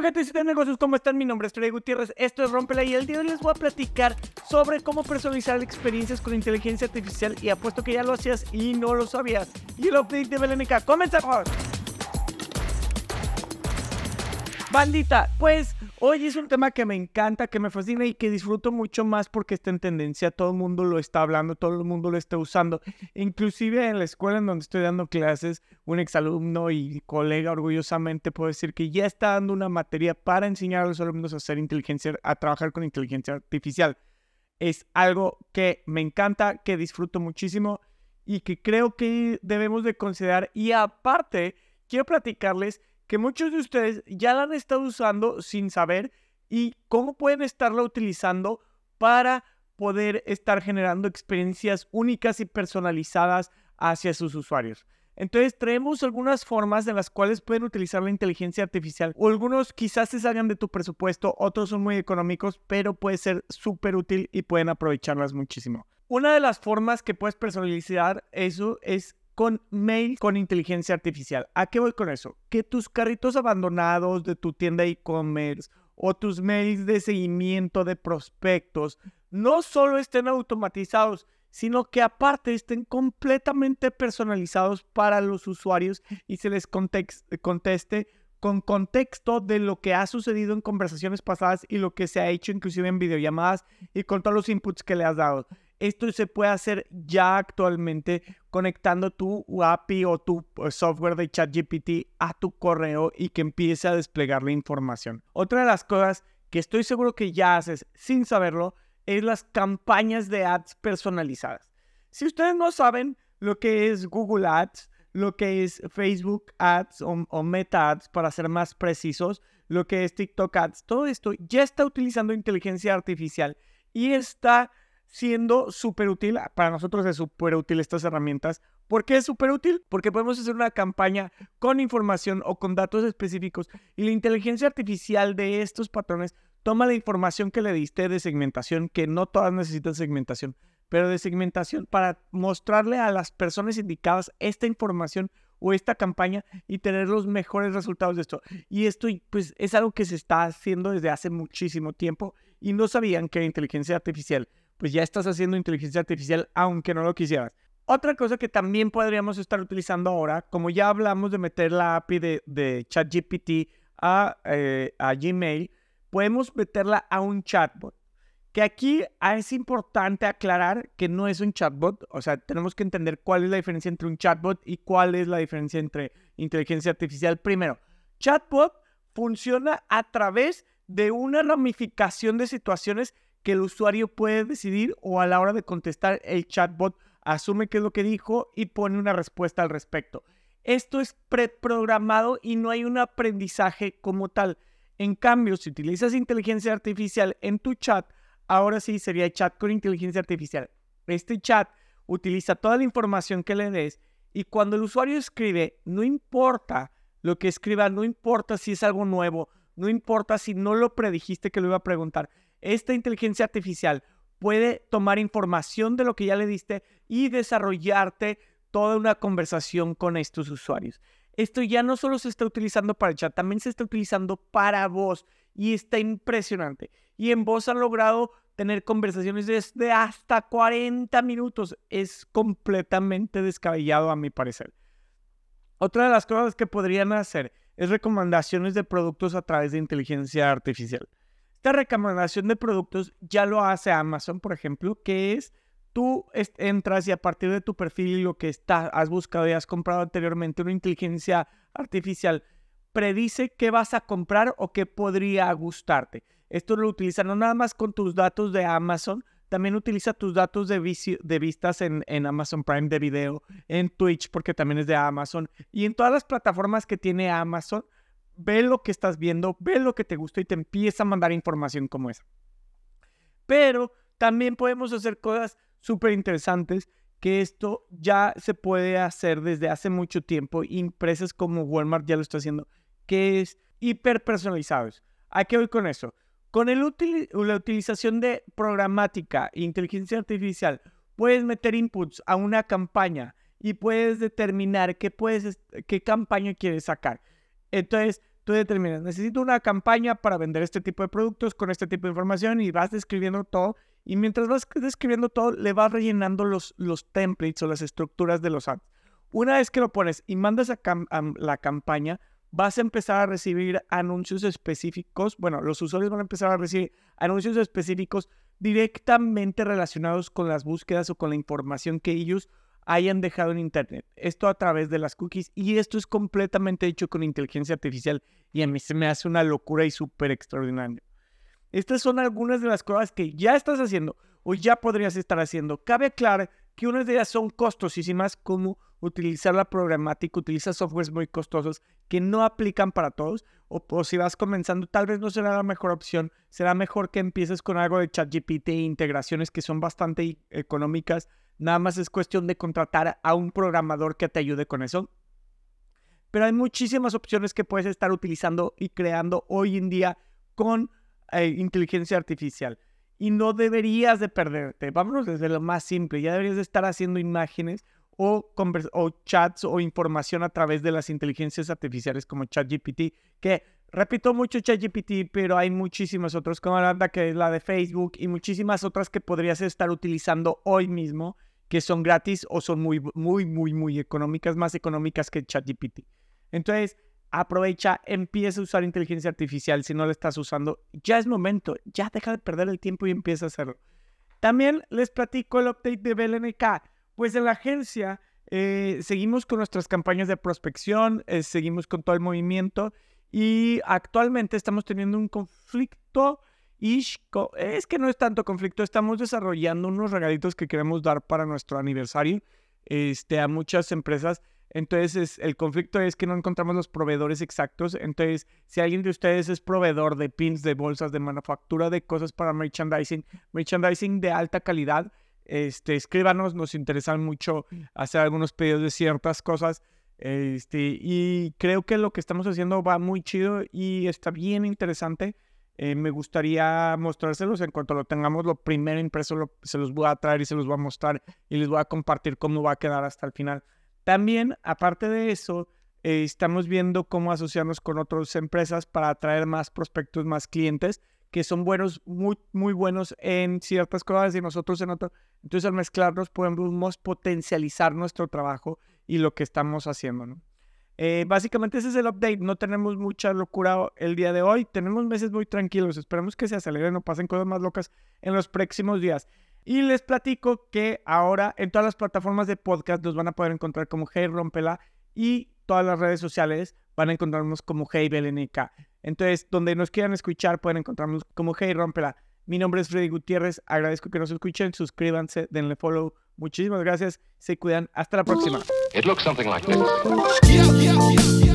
Hola gente de negocios, ¿cómo están? Mi nombre es Freddy Gutiérrez, esto es Rompela y el día de hoy les voy a platicar sobre cómo personalizar experiencias con inteligencia artificial y apuesto que ya lo hacías y no lo sabías. Y el update de Belenica, ¡comenzamos! Bandita, pues hoy es un tema que me encanta, que me fascina y que disfruto mucho más porque está en tendencia, todo el mundo lo está hablando, todo el mundo lo está usando. Inclusive en la escuela en donde estoy dando clases, un exalumno y colega orgullosamente puedo decir que ya está dando una materia para enseñar a los alumnos a hacer inteligencia, a trabajar con inteligencia artificial. Es algo que me encanta, que disfruto muchísimo y que creo que debemos de considerar. Y aparte, quiero platicarles que muchos de ustedes ya la han estado usando sin saber y cómo pueden estarla utilizando para poder estar generando experiencias únicas y personalizadas hacia sus usuarios. Entonces traemos algunas formas en las cuales pueden utilizar la inteligencia artificial o algunos quizás se salgan de tu presupuesto, otros son muy económicos, pero puede ser súper útil y pueden aprovecharlas muchísimo. Una de las formas que puedes personalizar eso es con mail con inteligencia artificial. ¿A qué voy con eso? Que tus carritos abandonados de tu tienda e-commerce o tus mails de seguimiento de prospectos no solo estén automatizados, sino que aparte estén completamente personalizados para los usuarios y se les conteste con contexto de lo que ha sucedido en conversaciones pasadas y lo que se ha hecho inclusive en videollamadas y con todos los inputs que le has dado. Esto se puede hacer ya actualmente conectando tu API o tu eh, software de ChatGPT a tu correo y que empiece a desplegar la información. Otra de las cosas que estoy seguro que ya haces sin saberlo es las campañas de ads personalizadas. Si ustedes no saben lo que es Google Ads, lo que es Facebook Ads o, o, Meta Ads, para ser más precisos, lo que es TikTok Ads, todo esto ya está utilizando inteligencia artificial y está siendo súper útil. Para nosotros es súper útil estas herramientas. ¿Por qué es súper útil? Porque podemos hacer una campaña con información o con datos específicos y la inteligencia artificial de estos patrones toma la información que le diste de segmentación, que no todas necesitan segmentación, pero de segmentación para mostrarle a las personas indicadas esta información o esta campaña y tener los mejores resultados de esto. Y esto pues es algo que se está haciendo desde hace muchísimo tiempo y no sabían que la inteligencia artificial pues ya estás haciendo inteligencia artificial aunque no lo quisieras. Otra cosa que también podríamos estar utilizando ahora, como ya hablamos de meter la API de, ChatGPT a, eh, a Gmail, podemos meterla a un chatbot. Que aquí es importante aclarar que no es un chatbot, o sea, tenemos que entender cuál es la diferencia entre un chatbot y cuál es la diferencia entre inteligencia artificial. Primero, chatbot funciona a través de una ramificación de situaciones que el usuario puede decidir o a la hora de contestar el chatbot asume qué es lo que dijo y pone una respuesta al respecto. Esto es preprogramado y no hay un aprendizaje como tal. En cambio, si utilizas inteligencia artificial en tu chat, ahora sí sería chat con inteligencia artificial. Este chat utiliza toda la información que le des y cuando el usuario escribe, no importa lo que escriba, no importa si es algo nuevo, no importa si no lo predijiste que lo iba a preguntar esta inteligencia artificial puede tomar información de lo que ya le diste y desarrollarte toda una conversación con estos usuarios. Esto ya no solo se está utilizando para el chat, también se está utilizando para voz y está impresionante. Y en voz han logrado tener conversaciones de hasta 40 minutos. Es completamente descabellado a mi parecer. Otra de las cosas que podrían hacer es recomendaciones de productos a través de inteligencia artificial. Esta recomendación de productos ya lo hace Amazon, por ejemplo, que es tú entras y a partir de tu perfil y lo que está, has buscado y has comprado anteriormente, una inteligencia artificial predice qué vas a comprar o qué podría gustarte. Esto lo utiliza no nada más con tus datos de Amazon, también utiliza tus datos de, de vistas en, en, Amazon Prime de video, en Twitch porque también es de Amazon y en todas las plataformas que tiene Amazon ve lo que estás viendo, ve lo que te gusta y te empieza a mandar información como esa. Pero también podemos hacer cosas súper interesantes que esto ya se puede hacer desde hace mucho tiempo. Empresas como Walmart ya lo está haciendo, que es hiper personalizados. ¿A qué voy con eso? Con la utilización de programática e inteligencia artificial, puedes meter inputs a una campaña y puedes determinar qué, puedes, qué campaña quieres sacar. Entonces, tú determinas, necesito una campaña para vender este tipo de productos con este tipo de información y vas describiendo todo. Y mientras vas describiendo todo, le vas rellenando los, los templates o las estructuras de los ads. Una vez que lo pones y mandas a, la campaña, vas a empezar a recibir anuncios específicos. Bueno, los usuarios van a empezar a recibir anuncios específicos directamente relacionados con las búsquedas o con la información que ellos hayan dejado en Internet. Esto a través de las cookies y esto es completamente hecho con inteligencia artificial y a mí se me hace una locura y súper extraordinario. Estas son algunas de las cosas que ya estás haciendo o ya podrías estar haciendo. Cabe aclarar que unas de ellas son costosísimas como utilizar la programática, utilizar softwares muy costosos que no aplican para todos o, si vas comenzando tal vez no será la mejor opción, será mejor que empieces con algo de ChatGPT e integraciones que son bastante económicas, nada más es cuestión de contratar a un programador que te ayude con eso. Pero hay muchísimas opciones que puedes estar utilizando y creando hoy en día con eh, inteligencia artificial y no deberías de perderte. Vámonos desde lo más simple, ya deberías de estar haciendo imágenes o, o chats o información a través de las inteligencias artificiales como ChatGPT, que repito mucho ChatGPT, pero hay muchísimas otras como la que es la de Facebook y muchísimas otras que podrías estar utilizando hoy mismo que son gratis o son muy, muy, muy, muy económicas, más económicas que ChatGPT. Entonces, aprovecha, empieza a usar inteligencia artificial si no la estás usando. Ya es momento, ya deja de perder el tiempo y empieza a hacerlo. También les platico el update de BLNK. Pues en la agencia eh, seguimos con nuestras campañas de prospección, eh, seguimos con todo el movimiento y actualmente estamos teniendo un conflicto. Y es que no es tanto conflicto, estamos desarrollando unos regalitos que queremos dar para nuestro aniversario este, a muchas empresas entonces, el conflicto es que no encontramos los proveedores exactos. Entonces, si alguien de ustedes es proveedor de pins, de bolsas, de manufactura, de cosas para merchandising, merchandising de alta calidad, este, escríbanos, nos interesan mucho hacer algunos pedidos de ciertas cosas. Este, y creo que lo que estamos haciendo va muy chido y está bien interesante. Eh, me gustaría mostrárselos en cuanto lo tengamos lo primero impreso, se los voy a traer y se los voy a mostrar y les voy a compartir cómo va a quedar hasta el final. También, aparte de eso, eh, estamos viendo cómo asociarnos con otras empresas para atraer más prospectos, más clientes que son buenos, muy, muy buenos en ciertas cosas y nosotros en otras. Entonces, al mezclarnos podemos potencializar nuestro trabajo y lo que estamos haciendo. Eh, básicamente ese es el update. No tenemos mucha locura el día de hoy. Tenemos meses muy tranquilos. Esperemos que se aceleren o pasen cosas más locas en los próximos días. Y les platico que ahora en todas las plataformas de podcast nos van a poder encontrar como Hey Rompela y todas las redes sociales van a encontrarnos como Hey BLNK. Entonces, donde nos quieran escuchar pueden encontrarnos como Hey Rompela. Mi nombre es Freddy Gutiérrez. Agradezco que nos escuchen. Suscríbanse, denle follow. Muchísimas gracias. Se cuidan. Hasta la próxima. It looks something like this.